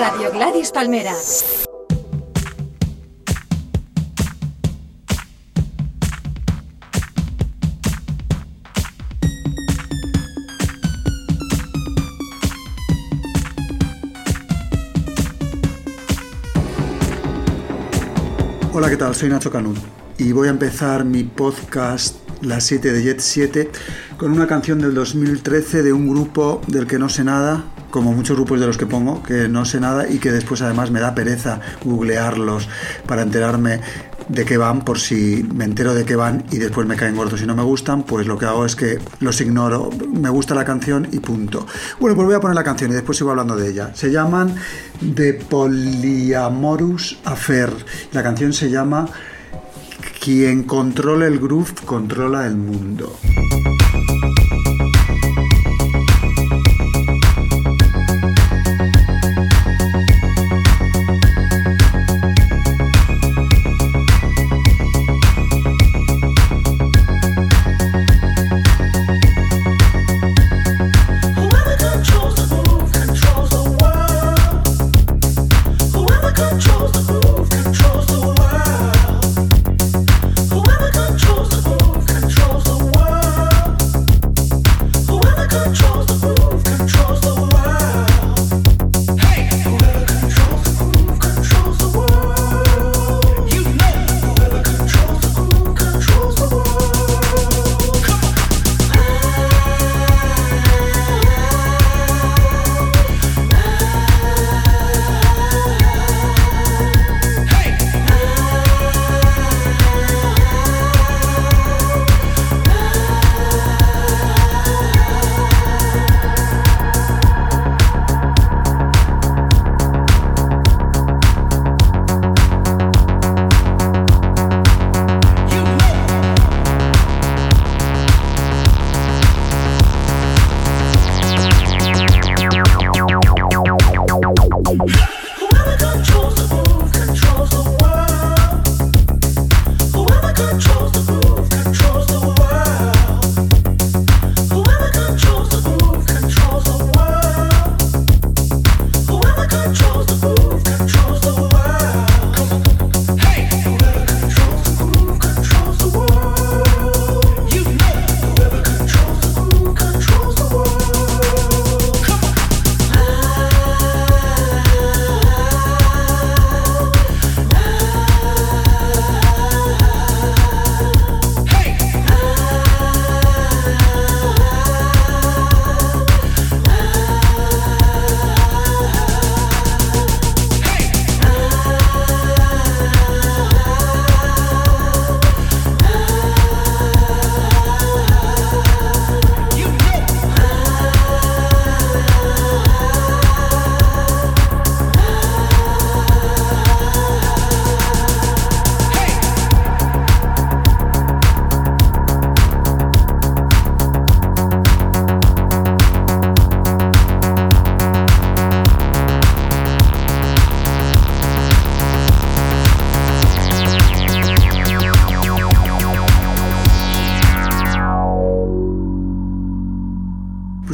Radio Gladys Palmera. Hola, ¿qué tal? Soy Nacho Canut y voy a empezar mi podcast La 7 de Jet 7 con una canción del 2013 de un grupo del que no sé nada, como muchos grupos de los que pongo, que no sé nada y que después además me da pereza googlearlos para enterarme de qué van, por si me entero de qué van y después me caen gordos y no me gustan, pues lo que hago es que los ignoro, me gusta la canción y punto. Bueno, pues voy a poner la canción y después sigo hablando de ella. Se llaman The Polyamorous Affair. La canción se llama Quien controla el groove controla el mundo.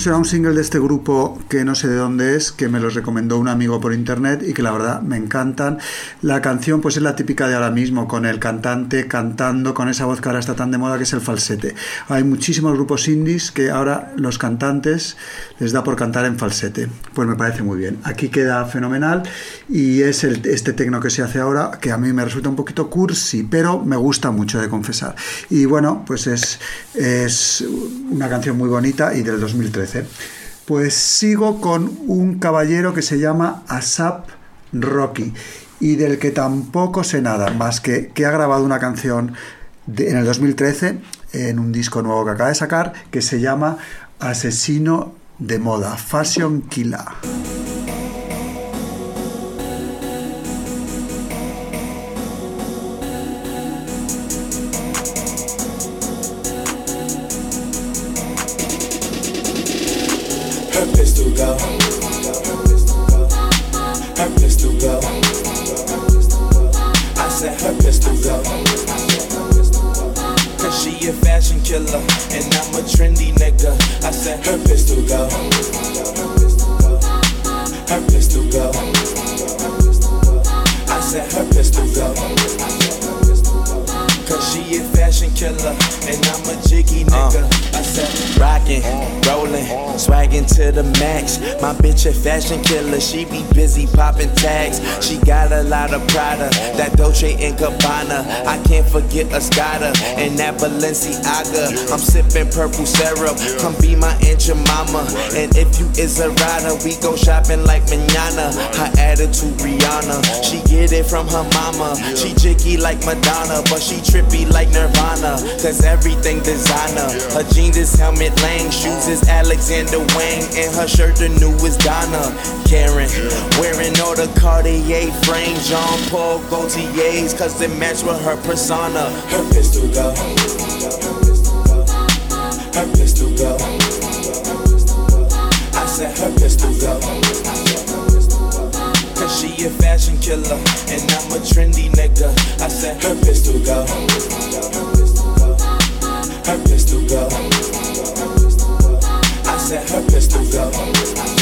Era un single de este grupo que no sé de dónde es, que me los recomendó un amigo por internet y que la verdad me encantan. La canción pues es la típica de ahora mismo, con el cantante cantando con esa voz que ahora está tan de moda que es el falsete. Hay muchísimos grupos indies que ahora los cantantes les da por cantar en falsete. Pues me parece muy bien. Aquí queda fenomenal y es el- este tecno que se hace ahora que a mí me resulta un poquito cursi, pero me gusta mucho de confesar. Y bueno, pues es, es una canción muy bonita y del 2013. Pues sigo con un caballero que se llama Asap Rocky y del que tampoco sé nada, más que que ha grabado una canción en el 2013 en un disco nuevo que acaba de sacar que se llama Asesino de Moda, Fashion Killer. fashion killer, and I'm a trendy nigga. I said her pistol go, her pistol go. I said her pistol go killer, and I'm a jiggy uh. nigga. I said, rockin', rollin', swaggin' to the max. My bitch a fashion killer, she be busy poppin' tags. She got a lot of Prada, that Dolce and Gabbana. I can't forget Escada and that Balenciaga. I'm sippin' purple syrup, come be my aunt your mama. And if you is a rider, we go shopping like manana. Her attitude Rihanna, she get it from her mama. She jiggy like Madonna, but she trippy like Nirvana. Cause everything designer. Her jeans is Helmet Lang, shoes is Alexander Wang, and her shirt the newest Donna. Karen, wearing all the Cartier frames, Jean Paul Gaultier's, cause they match with her persona. Her pistol go. Her pistol go. I said her pistol go. A fashion killer, and I'm a trendy nigga. I said her pistol go. Her pistol go. I said her pistol go.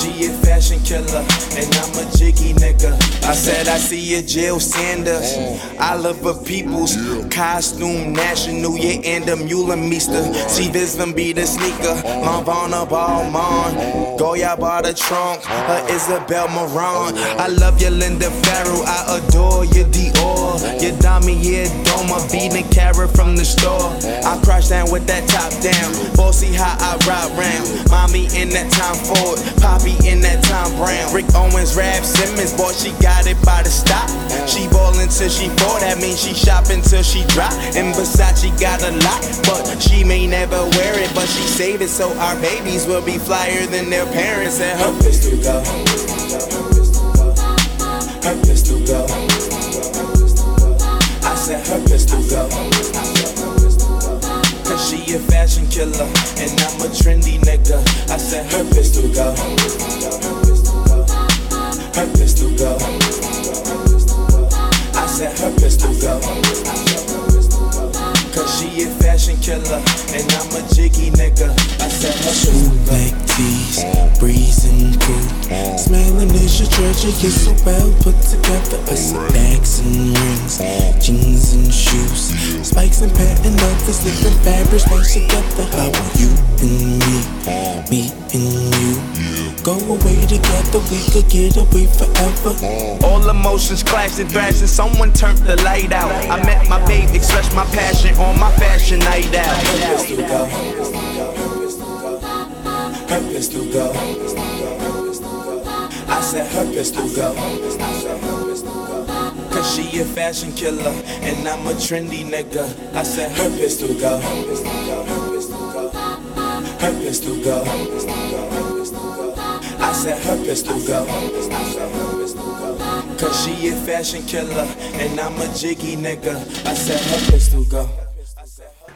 She a fashion killer, and I'm a jiggy nigga. I said I see a Jill Sanders, mm. Oliver Peoples, costume national, yeah, and a mule meester. See this mm. them be the sneaker, mm. Lavana Balmain, Goya bought the trunk, her Isabel Moran. Oh, I love your Linda Farrow, I adore your Dior, your Dami, yeah, Doma, beating carrot from the store. I crash down with that top down, bossy how I ride round. Mommy in that time Ford, Poppy in that time Brown. Rick Owens, Rap Simmons, boy, she got it by the stop. She ballin' till she fall, that means she shopping till she drop. And Versace got a lot, but she may never wear it, but she save it so our babies will be flyer than their parents. And her pistol go. Her pistol go. I said her pistol go. She a fashion killer, and I'm a trendy nigga. I said her pistol go. her pistol go. Her pistol go. I said her pistol go. Cause she a fashion killer, and I'm a jiggy nigga. I said her pistol go. Black breezing through. Smelling is your treasure, you're so well put together. I see bags and rings, jeans and shoes. Spikes and patent leathers, different fabrics mixed together. How are you and me, me and you? Go away together, we could get away forever. All emotions clashed and thrashed, and someone turned the light out. I met my babe, expressed my passion on my fashion night out. Her pistol go. Her pistol go. I said her pistol go. Cause she a fashion killer, and I'm a trendy nigga. I said her pistol go. Her pistol go. I said her pistol go. Cause she a fashion killer, and I'm a jiggy nigga. I said her pistol go.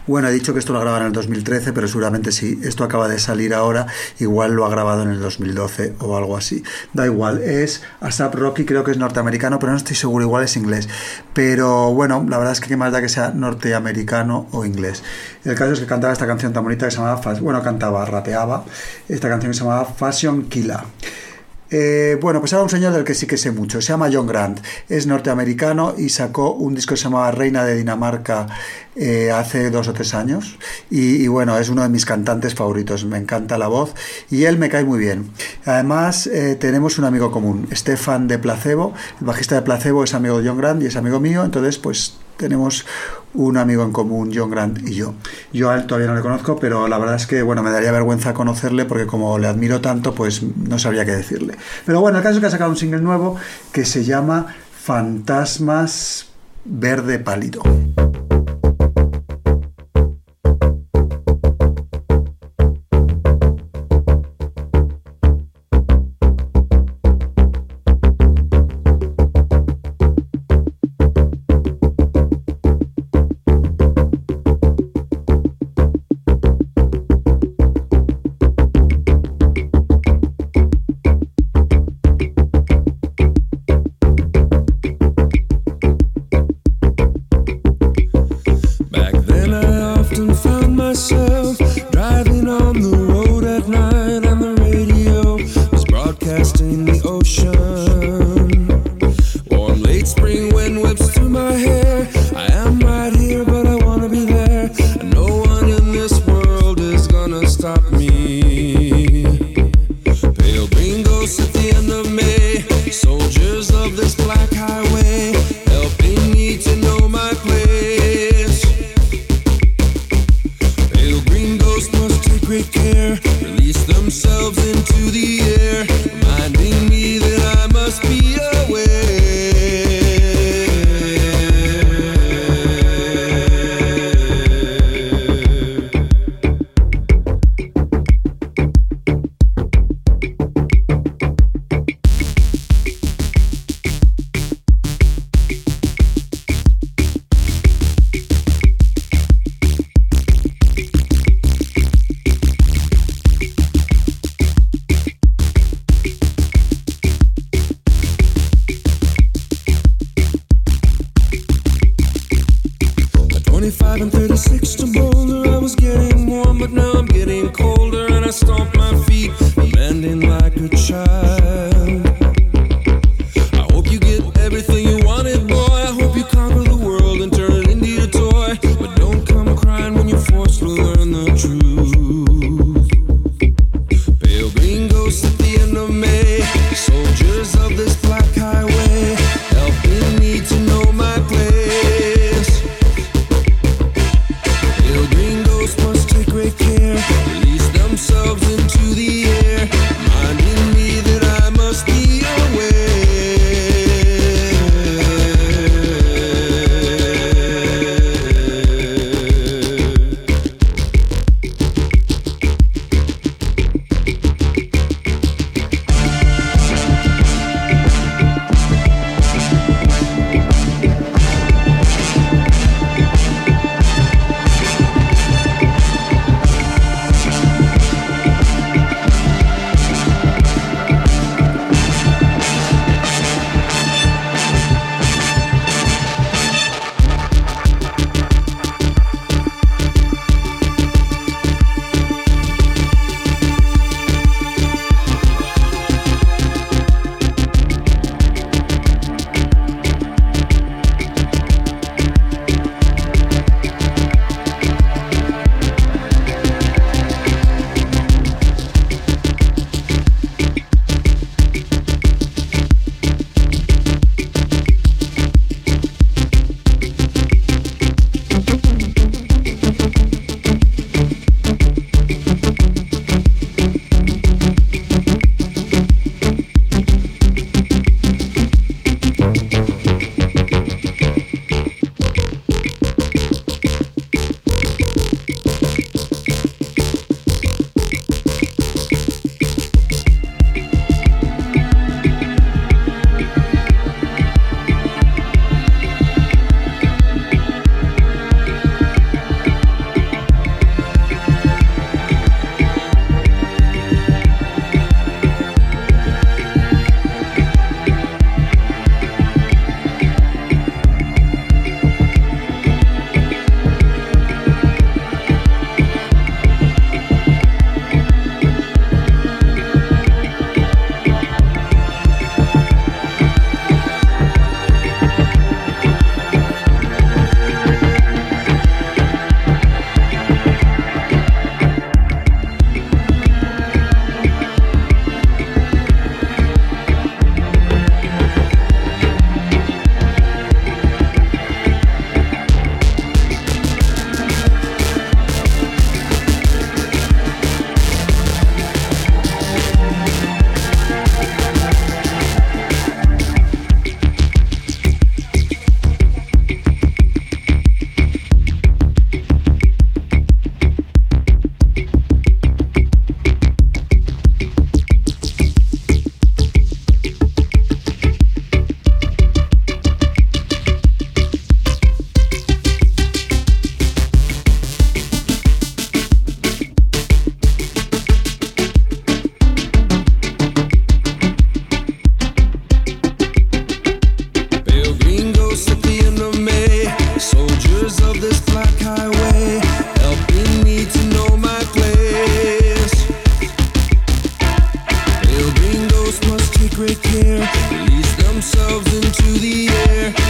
Bueno, he dicho que esto lo grababa en el 2013, pero seguramente si esto acaba de salir ahora, igual lo ha grabado en el 2012 o algo así. Da igual, es ASAP Rocky, creo que es norteamericano, pero no estoy seguro, igual es inglés. Pero bueno, la verdad es que qué más da que sea norteamericano o inglés. El caso es que cantaba esta canción tan bonita que se llamaba, bueno, cantaba, rapeaba, esta canción que se llamaba Fashion Killer. Eh, bueno, pues ahora un señor del que sí que sé mucho. Se llama John Grant. Es norteamericano y sacó un disco que se llamaba Reina de Dinamarca eh, hace dos o tres años. Y, bueno, es uno de mis cantantes favoritos. Me encanta la voz y él me cae muy bien. Además, eh, tenemos un amigo común, Stefan de Placebo. El bajista de Placebo es amigo de John Grant y es amigo mío. Entonces, pues tenemos un amigo en común, John Grant y yo. Yo a él todavía no le conozco, pero la verdad es que, bueno, me daría vergüenza conocerle porque como le admiro tanto, pues no sabría qué decirle. Pero bueno, el caso es que ha sacado un single nuevo que se llama Fantasmas Verde Pálido. Great care, release themselves into the air,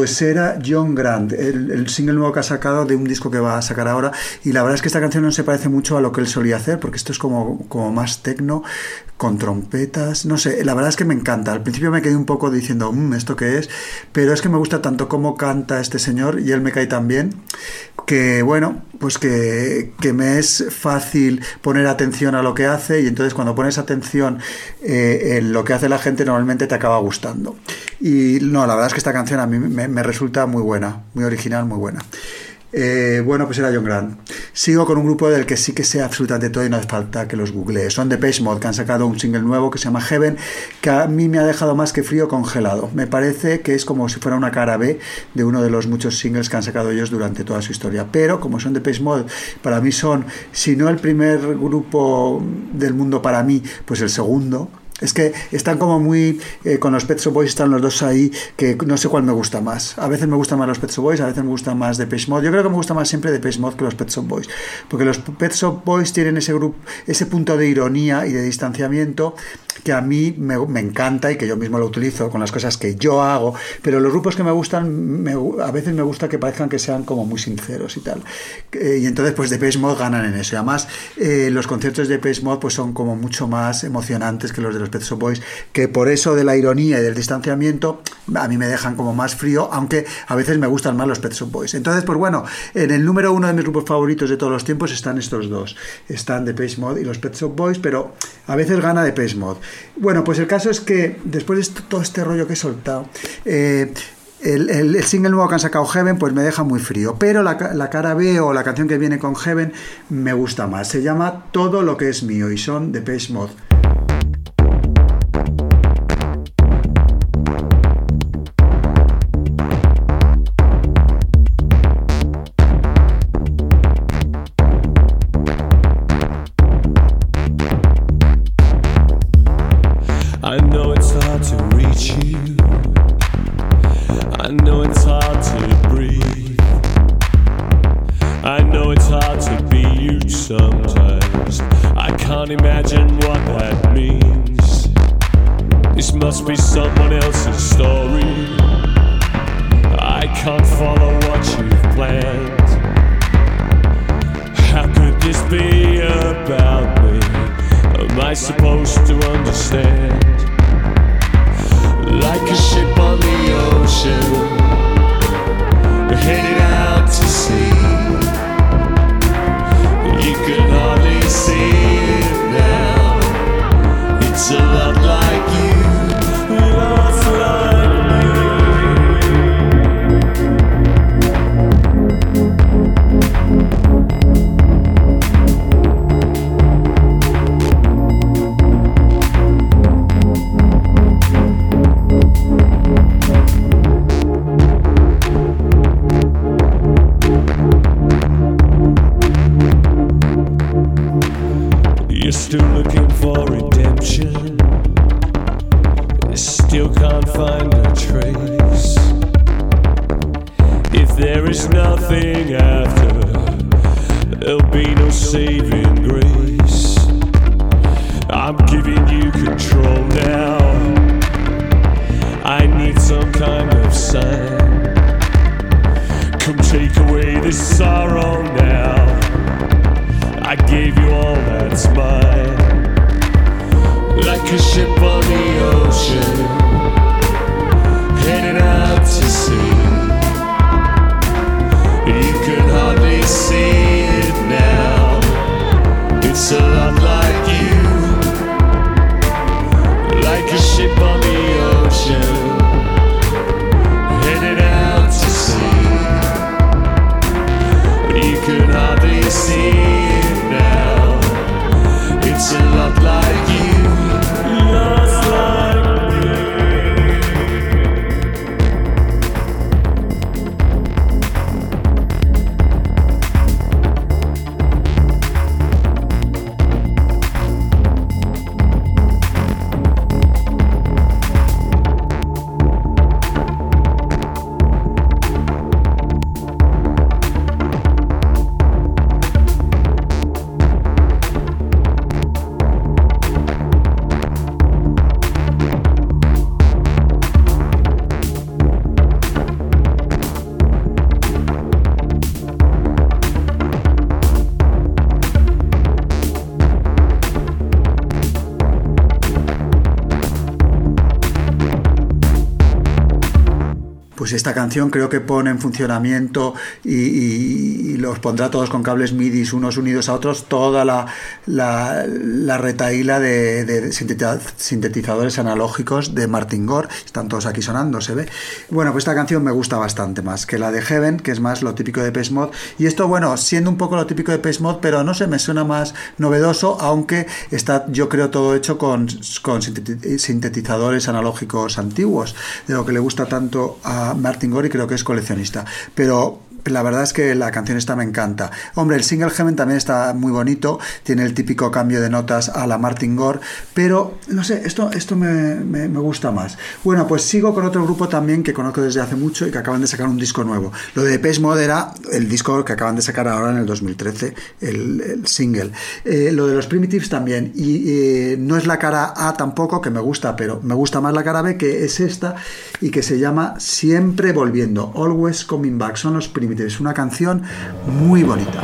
Pues era John Grant, el, single nuevo que ha sacado de un disco que va a sacar ahora. Y la verdad es que esta canción no se parece mucho a lo que él solía hacer, porque esto es como, como más tecno, con trompetas. No sé, la verdad es que me encanta. Al principio me quedé un poco diciendo, "Mm, ¿esto qué es? Pero es que me gusta tanto cómo canta este señor y él me cae tan bien que, bueno, pues que, que me es fácil poner atención a lo que hace y entonces cuando pones atención eh, en lo que hace la gente normalmente te acaba gustando. Y no, la verdad es que esta canción a mí me, me resulta muy buena, muy original, muy buena. Eh, bueno, pues era John Grant. Sigo con un grupo del que sí que sé absolutamente todo y no hace falta que los googlee. Son Depeche Mode, que han sacado un single nuevo que se llama Heaven, que a mí me ha dejado más que frío congelado. Me parece que es como si fuera una cara B de uno de los muchos singles que han sacado ellos durante toda su historia. Pero como son Depeche Mode, para mí son, si no el primer grupo del mundo para mí, pues el segundo. Es que están como muy. eh, con los Pet Shop Boys están los dos ahí, que no sé cuál me gusta más. A veces me gustan más los Pet Shop Boys, a veces me gustan más Depeche Mode. Yo creo que me gusta más siempre Depeche Mode que los Pet Shop Boys. Porque los Pet Shop Boys tienen ese, grupo, ese punto de ironía y de distanciamiento que a mí me, me encanta y que yo mismo lo utilizo con las cosas que yo hago. Pero los grupos que me gustan, me- a veces me gusta que parezcan que sean como muy sinceros y tal. Eh, y entonces, pues Depeche Mode ganan en eso. Y además, eh, los conciertos de Depeche Mode pues, son como mucho más emocionantes que los de los Pet Boys, que por eso de la ironía y del distanciamiento a mí me dejan como más frío, aunque a veces me gustan más los Pet Boys. Entonces, pues bueno, en el número uno de mis grupos favoritos de todos los tiempos están estos dos. Están Depeche Mode y los Pet Shop Boys, pero a veces gana Depeche Mode. Bueno, pues el caso es que después de todo este rollo que he soltado, eh, el, el- single nuevo que han sacado Heaven pues me deja muy frío, pero la, la cara B o la canción que viene con Heaven me gusta más. Se llama Todo lo que es mío y son Depeche Mode. I pues esta canción creo que pone en funcionamiento y, y- y los pondrá todos con cables MIDI unos unidos a otros toda la, la, la retaíla de, de sintetiza- sintetizadores analógicos de Martin Gore. Están todos aquí sonando, se ve. Bueno, pues esta canción me gusta bastante más que la de Heaven, que es más lo típico de Page Mod. Y esto, bueno, siendo un poco lo típico de Page Mod, pero no sé, me suena más novedoso, aunque está, yo creo, todo hecho con, con sinteti- sintetizadores analógicos antiguos, de lo que le gusta tanto a Martin Gore y creo que es coleccionista. Pero la verdad es que la canción esta me encanta. Hombre, el single Heaven también está muy bonito, tiene el típico cambio de notas a la Martin Gore, pero no sé, esto, esto me, me- gusta más. Bueno, pues sigo con otro grupo también que conozco desde hace mucho y que acaban de sacar un disco nuevo. Lo de Depeche Mode era el disco que acaban de sacar ahora en el 2013, el, el single. Eh, lo de los Primitives también, y eh, no es la cara A tampoco, que me gusta, pero me gusta más la cara B, que es esta, y que se llama Siempre Volviendo, Always Coming Back. Son los Primitives, una canción muy bonita.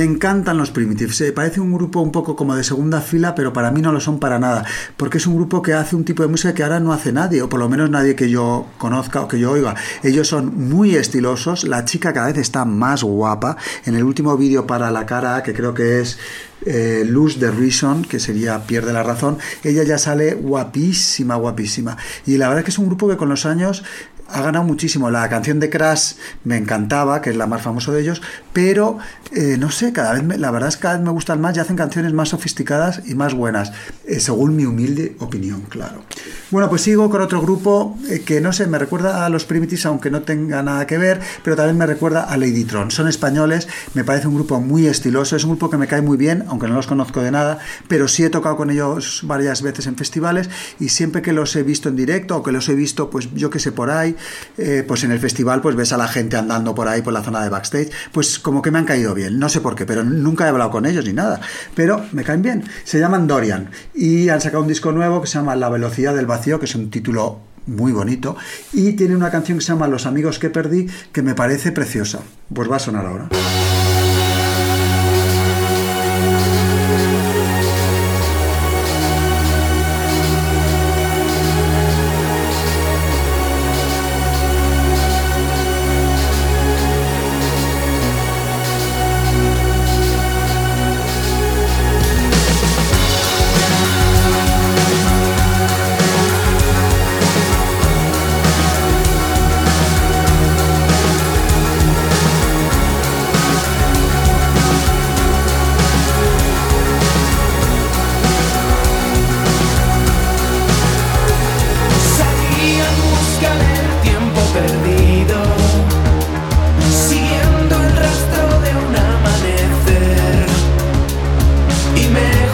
Me encantan los Primitives. Se parece un grupo un poco como de segunda fila, pero para mí no lo son para nada. Porque es un grupo que hace un tipo de música que ahora no hace nadie, o por lo menos nadie que yo conozca o que yo oiga. Ellos son muy estilosos. La chica cada vez está más guapa. En el último vídeo para la cara, que creo que es eh, Lose the Reason, que sería Pierde la Razón, ella ya sale guapísima, guapísima. Y la verdad es que es un grupo que con los años ha ganado muchísimo. La canción de Crash me encantaba, que es la más famosa de ellos, pero eh, no sé, cada vez me- la verdad es que cada vez me gustan más y hacen canciones más sofisticadas y más buenas, eh, según mi humilde opinión, claro. Bueno, pues sigo con otro grupo eh, que no sé, me recuerda a los Primitives, aunque no tenga nada que ver, pero también me recuerda a Ladytron. Son españoles, me parece un grupo muy estiloso, es un grupo que me cae muy bien, aunque no los conozco de nada, pero sí he tocado con ellos varias veces en festivales y siempre que los he visto en directo o que los he visto, pues yo que sé, por ahí, eh, pues en el festival, pues ves a la gente andando por ahí, por la zona de backstage, pues como que me han caído bien, no sé por qué, pero nunca he hablado con ellos ni nada, pero me caen bien. Se llaman Dorian y han sacado un disco nuevo que se llama La velocidad del vacío, que es un título muy bonito y tiene una canción que se llama Los amigos que perdí que me parece preciosa. Pues va a sonar ahora.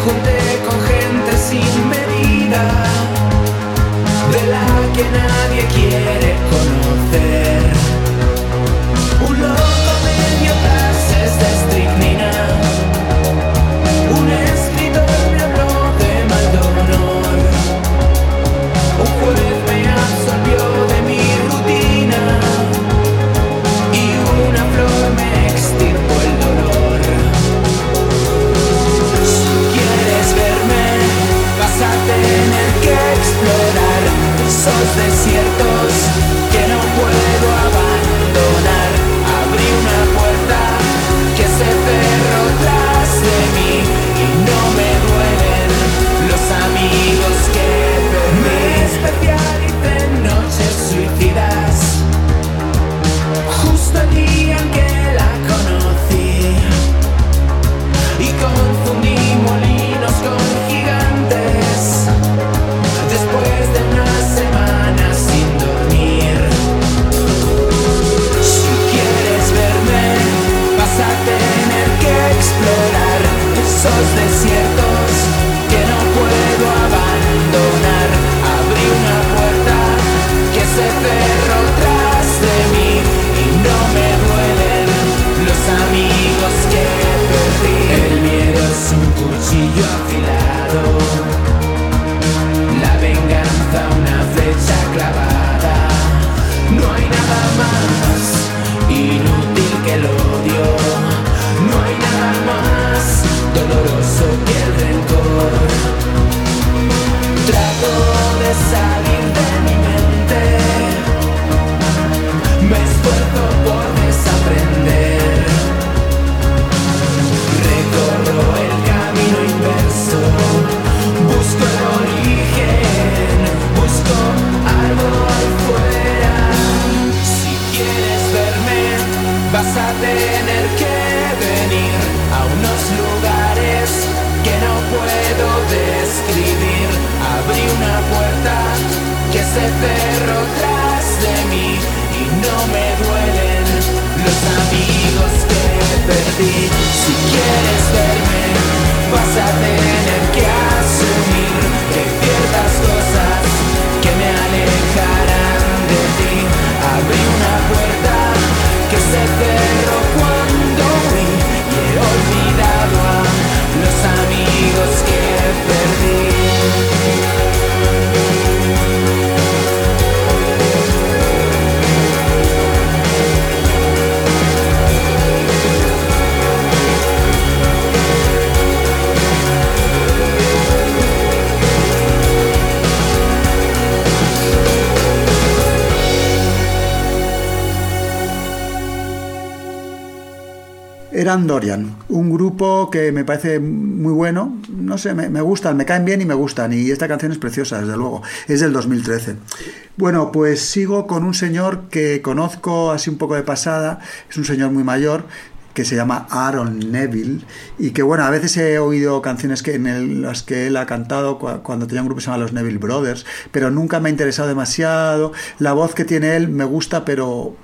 Junté con gente sin medida, de la que nadie quiere conocer. Esos desiertos se cerró tras de mí y no me duelen los amigos que perdí. Si quieres verme, vas a tener que Eran Dorian, un grupo que me parece muy bueno, no sé, me, gustan, me caen bien y me gustan, y esta canción es preciosa, desde luego, es del 2013. Bueno, pues sigo con un señor que conozco así un poco de pasada, es un señor muy mayor, que se llama Aaron Neville. Y que bueno, a veces he oído canciones que en las que él ha cantado cua- cuando tenía un grupo que se llama los Neville Brothers, pero nunca me ha interesado demasiado. La voz que tiene él me gusta, pero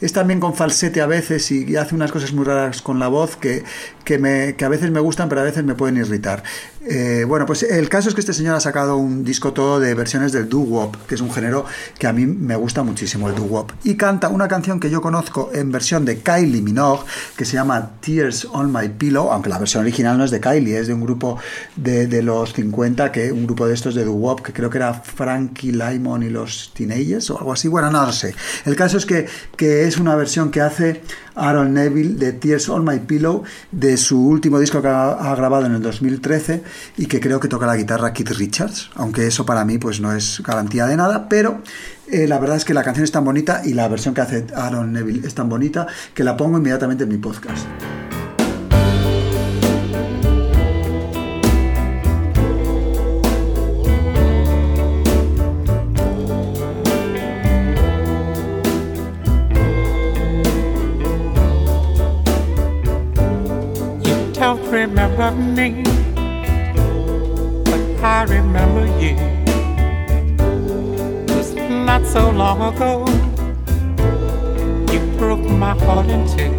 es también con falsete a veces y, hace unas cosas muy raras con la voz que, que, me, que a veces me gustan, pero a veces me pueden irritar. Eh, bueno, pues el caso es que este señor ha sacado un disco todo de versiones del doo-wop, que es un género que a mí me gusta muchísimo, el doo-wop. Y canta una canción que yo conozco en versión de Kylie Minogue, que se llama Tears on My Pillow, aunque la versión original no es de Kylie, es de un grupo de, los 50, que un grupo de estos de doo-wop, que creo que era Frankie Lymon y los Teenagers o algo así. Bueno, no lo sé. El caso es que, que es una versión que hace Aaron Neville de Tears on My Pillow de su último disco que ha, grabado en el 2013 y que creo que toca la guitarra Keith Richards, aunque eso para mí pues no es garantía de nada, pero eh, la verdad es que la canción es tan bonita y la versión que hace Aaron Neville es tan bonita que la pongo inmediatamente en mi podcast. Remember me, but I remember you. Just not so long ago, you broke my heart in two.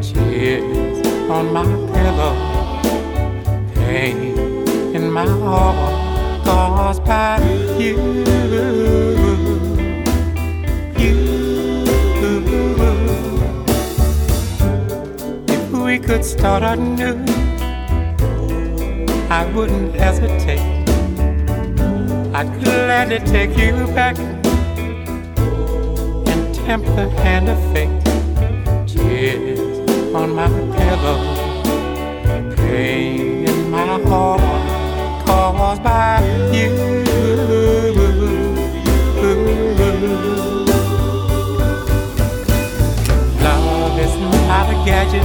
Tears on my pillow, pain in my heart caused by. You. Could start anew, I wouldn't hesitate. I'd gladly take you back and tempt the hand of fate. Tears on my pillow, pain in my heart caused by you. Gadget,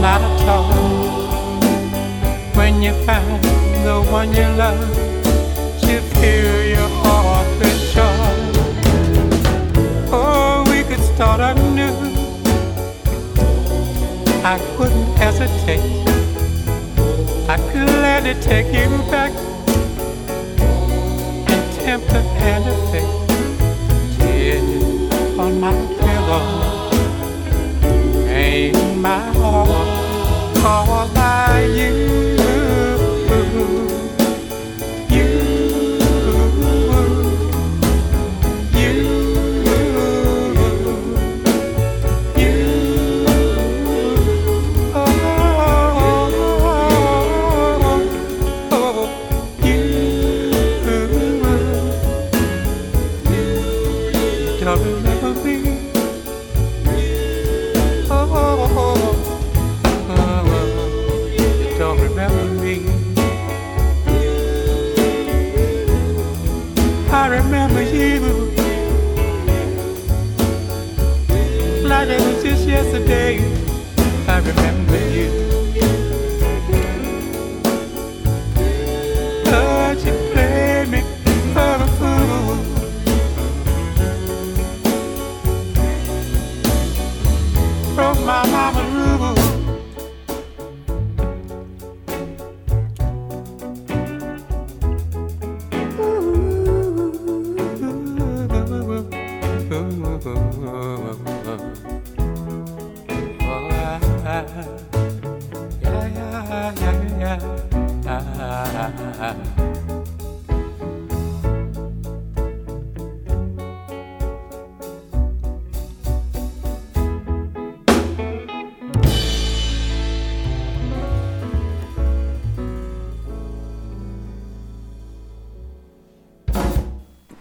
is not a toy. When you find the one you love, you feel your heart joy. Oh, we could start anew. I wouldn't hesitate. I'd gladly take you back and tempt the hand of on my pillow, pain in my heart caused by you. Yesterday. I remember you.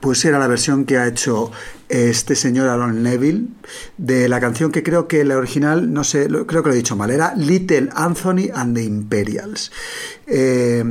Pues era la versión que ha hecho este señor Aaron Neville de la canción que creo que la original, no sé, creo que lo he dicho mal, era Little Anthony and the Imperials. Eh,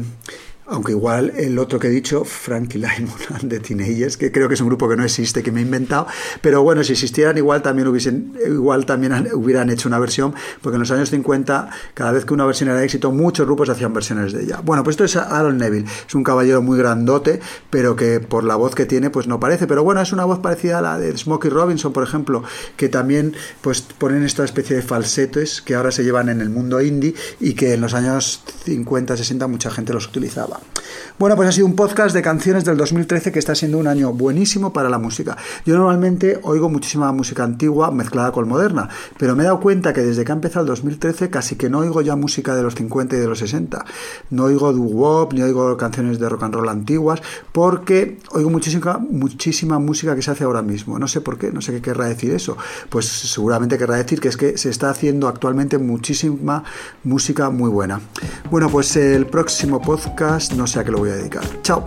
aunque igual el otro que he dicho, Frankie Lymon the Teenagers, que creo que es un grupo que no existe, que me he inventado, pero bueno, si existieran igual también hubiesen, igual también hubieran hecho una versión, porque en los años 50, cada vez que una versión era éxito, muchos grupos hacían versiones de ella. Bueno, pues esto es Aaron Neville, es un caballero muy grandote, pero que por la voz que tiene, pues no parece, pero bueno, es una voz parecida a la de Smokey Robinson, por ejemplo, que también pues ponen esta especie de falsetes que ahora se llevan en el mundo indie y que en los años 50, 60 mucha gente los utilizaba. Bueno, pues ha sido un podcast de canciones del 2013 que está siendo un año buenísimo para la música. Yo normalmente oigo muchísima música antigua mezclada con moderna, pero me he dado cuenta que desde que ha empezado el 2013 casi que no oigo ya música de los 50 y de los 60. No oigo doo-wop, ni oigo canciones de rock and roll antiguas, porque oigo muchísima, muchísima música que se hace ahora mismo. No sé por qué, no sé qué querrá decir eso. Pues seguramente querrá decir que es que se está haciendo actualmente muchísima música muy buena. Bueno, pues el próximo no sé a qué lo voy a dedicar. Chao.